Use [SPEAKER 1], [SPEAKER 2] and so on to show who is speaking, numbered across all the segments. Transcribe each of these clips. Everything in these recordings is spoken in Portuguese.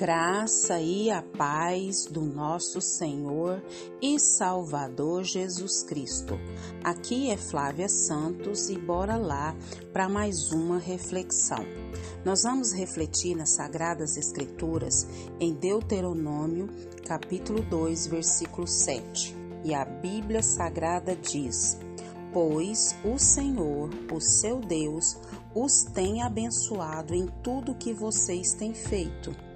[SPEAKER 1] graça e a paz do nosso Senhor e Salvador Jesus Cristo. Aqui é Flávia Santos e bora lá para mais uma reflexão. Nós vamos refletir nas Sagradas Escrituras em Deuteronômio, capítulo 2, versículo 7. E a Bíblia Sagrada diz: Pois o Senhor, o seu Deus, os tem abençoado em tudo que vocês têm feito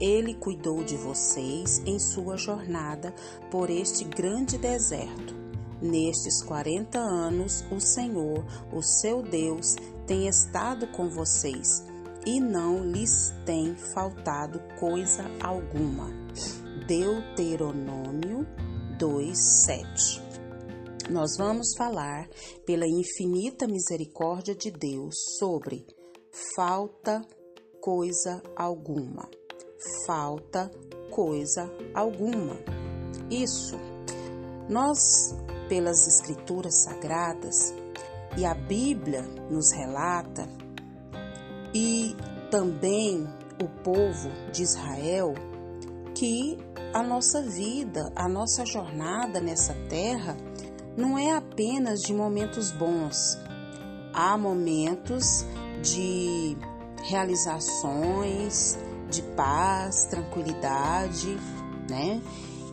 [SPEAKER 1] ele cuidou de vocês em sua jornada por este grande deserto. Nestes 40 anos, o Senhor, o seu Deus, tem estado com vocês e não lhes tem faltado coisa alguma. Deuteronômio 2:7. Nós vamos falar pela infinita misericórdia de Deus sobre falta coisa alguma falta coisa alguma. Isso, nós, pelas Escrituras Sagradas, e a Bíblia nos relata, e também o povo de Israel, que a nossa vida, a nossa jornada nessa terra, não é apenas de momentos bons. Há momentos de realizações, de paz, tranquilidade, né?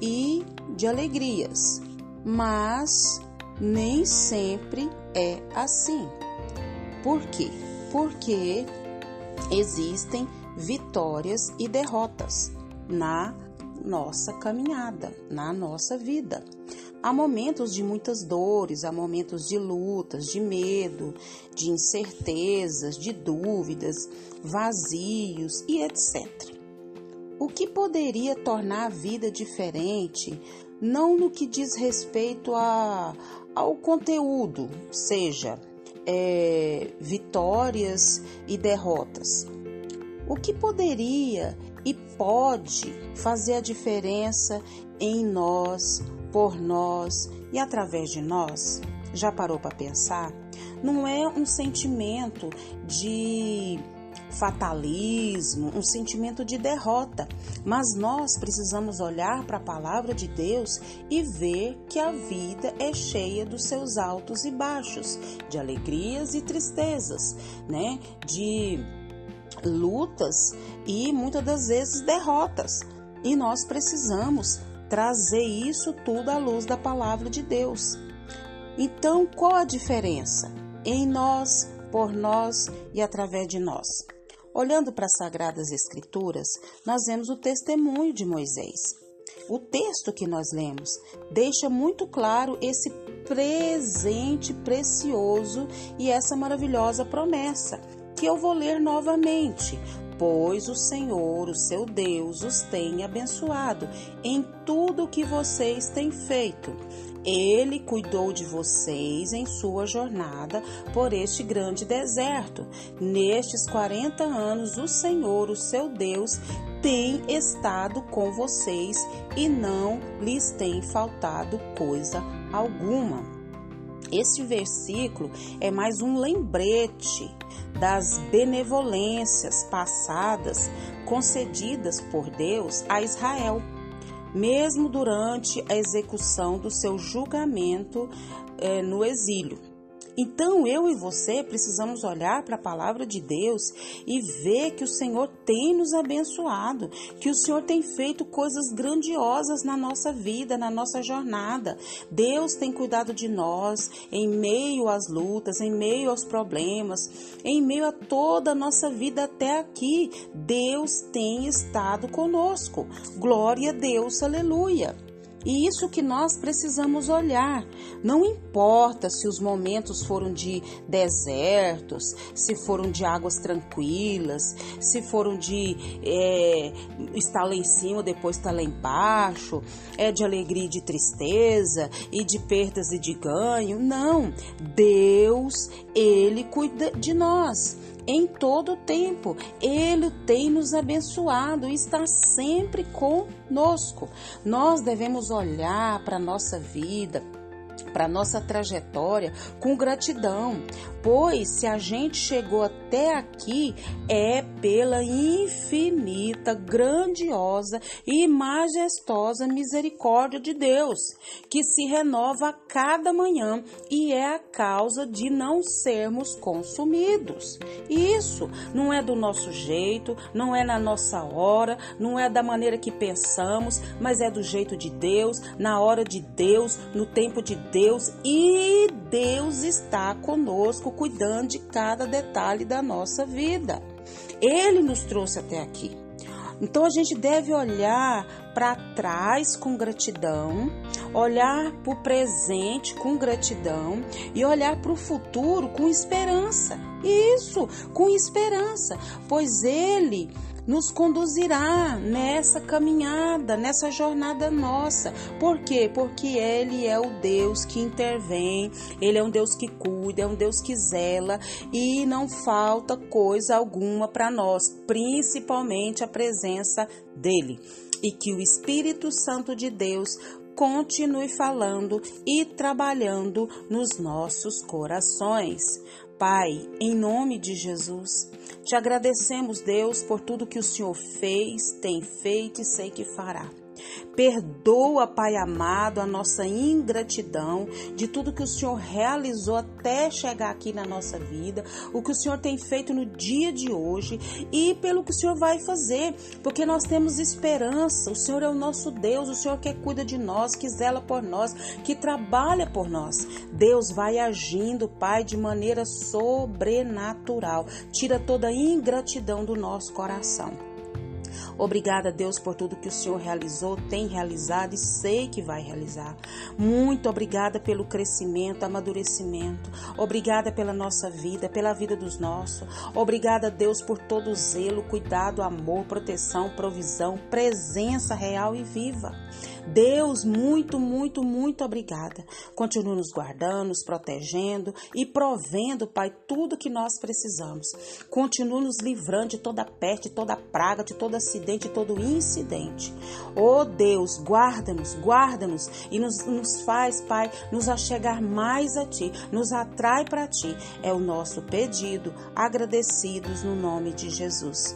[SPEAKER 1] E de alegrias. Mas nem sempre é assim. Por quê? Porque existem vitórias e derrotas na nossa caminhada, na nossa vida. Há momentos de muitas dores, há momentos de lutas, de medo, de incertezas, de dúvidas, vazios e etc. O que poderia tornar a vida diferente, não no que diz respeito a, ao conteúdo, seja é, vitórias e derrotas. O que poderia e pode fazer a diferença em nós, por nós e através de nós? Já parou para pensar? Não é um sentimento de fatalismo, um sentimento de derrota, mas nós precisamos olhar para a palavra de Deus e ver que a vida é cheia dos seus altos e baixos, de alegrias e tristezas, né? De lutas e muitas das vezes derrotas. E nós precisamos trazer isso tudo à luz da palavra de Deus. Então, qual a diferença em nós, por nós e através de nós? Olhando para as Sagradas Escrituras, nós vemos o testemunho de Moisés. O texto que nós lemos deixa muito claro esse presente precioso e essa maravilhosa promessa, que eu vou ler novamente, pois o Senhor, o seu Deus, os tem abençoado em tudo o que vocês têm feito. Ele cuidou de vocês em sua jornada por este grande deserto. Nestes 40 anos, o Senhor, o seu Deus, tem estado com vocês e não lhes tem faltado coisa alguma. Este versículo é mais um lembrete das benevolências passadas concedidas por Deus a Israel, mesmo durante a execução do seu julgamento eh, no exílio. Então eu e você precisamos olhar para a palavra de Deus e ver que o Senhor tem nos abençoado, que o Senhor tem feito coisas grandiosas na nossa vida, na nossa jornada. Deus tem cuidado de nós em meio às lutas, em meio aos problemas, em meio a toda a nossa vida até aqui. Deus tem estado conosco. Glória a Deus, aleluia. E isso que nós precisamos olhar. Não importa se os momentos foram de desertos, se foram de águas tranquilas, se foram de é, estar lá em cima, depois estar lá embaixo, é de alegria e de tristeza, e de perdas e de ganho. Não. Deus, Ele cuida de nós em todo o tempo. Ele tem nos abençoado e está sempre conosco. Nós devemos olhar para a nossa vida, para nossa trajetória com gratidão, Pois se a gente chegou até aqui é pela infinita, grandiosa e majestosa misericórdia de Deus, que se renova a cada manhã e é a causa de não sermos consumidos. Isso não é do nosso jeito, não é na nossa hora, não é da maneira que pensamos, mas é do jeito de Deus, na hora de Deus, no tempo de Deus e Deus está conosco cuidando de cada detalhe da nossa vida. Ele nos trouxe até aqui. Então a gente deve olhar para trás com gratidão, olhar para o presente com gratidão e olhar para o futuro com esperança. Isso, com esperança, pois Ele nos conduzirá nessa caminhada, nessa jornada nossa. Por quê? Porque Ele é o Deus que intervém, Ele é um Deus que cuida, é um Deus que zela e não falta coisa alguma para nós, principalmente a presença dEle. E que o Espírito Santo de Deus continue falando e trabalhando nos nossos corações. Pai, em nome de Jesus, te agradecemos, Deus, por tudo que o Senhor fez, tem feito e sei que fará. Perdoa, Pai amado, a nossa ingratidão de tudo que o Senhor realizou até chegar aqui na nossa vida, o que o Senhor tem feito no dia de hoje e pelo que o Senhor vai fazer, porque nós temos esperança. O Senhor é o nosso Deus, o Senhor que cuida de nós, que zela por nós, que trabalha por nós. Deus vai agindo, Pai, de maneira sobrenatural. Tira toda a ingratidão do nosso coração. Obrigada, Deus, por tudo que o Senhor realizou, tem realizado e sei que vai realizar. Muito obrigada pelo crescimento, amadurecimento. Obrigada pela nossa vida, pela vida dos nossos. Obrigada, Deus, por todo o zelo, cuidado, amor, proteção, provisão, presença real e viva. Deus, muito, muito, muito obrigada. Continue nos guardando, nos protegendo e provendo, Pai, tudo que nós precisamos. Continue nos livrando de toda peste, de toda praga, de todo acidente, de todo incidente. Oh Deus, guarda-nos, guarda-nos e nos, nos faz, Pai, nos achegar mais a Ti, nos atrai para Ti. É o nosso pedido, agradecidos no nome de Jesus.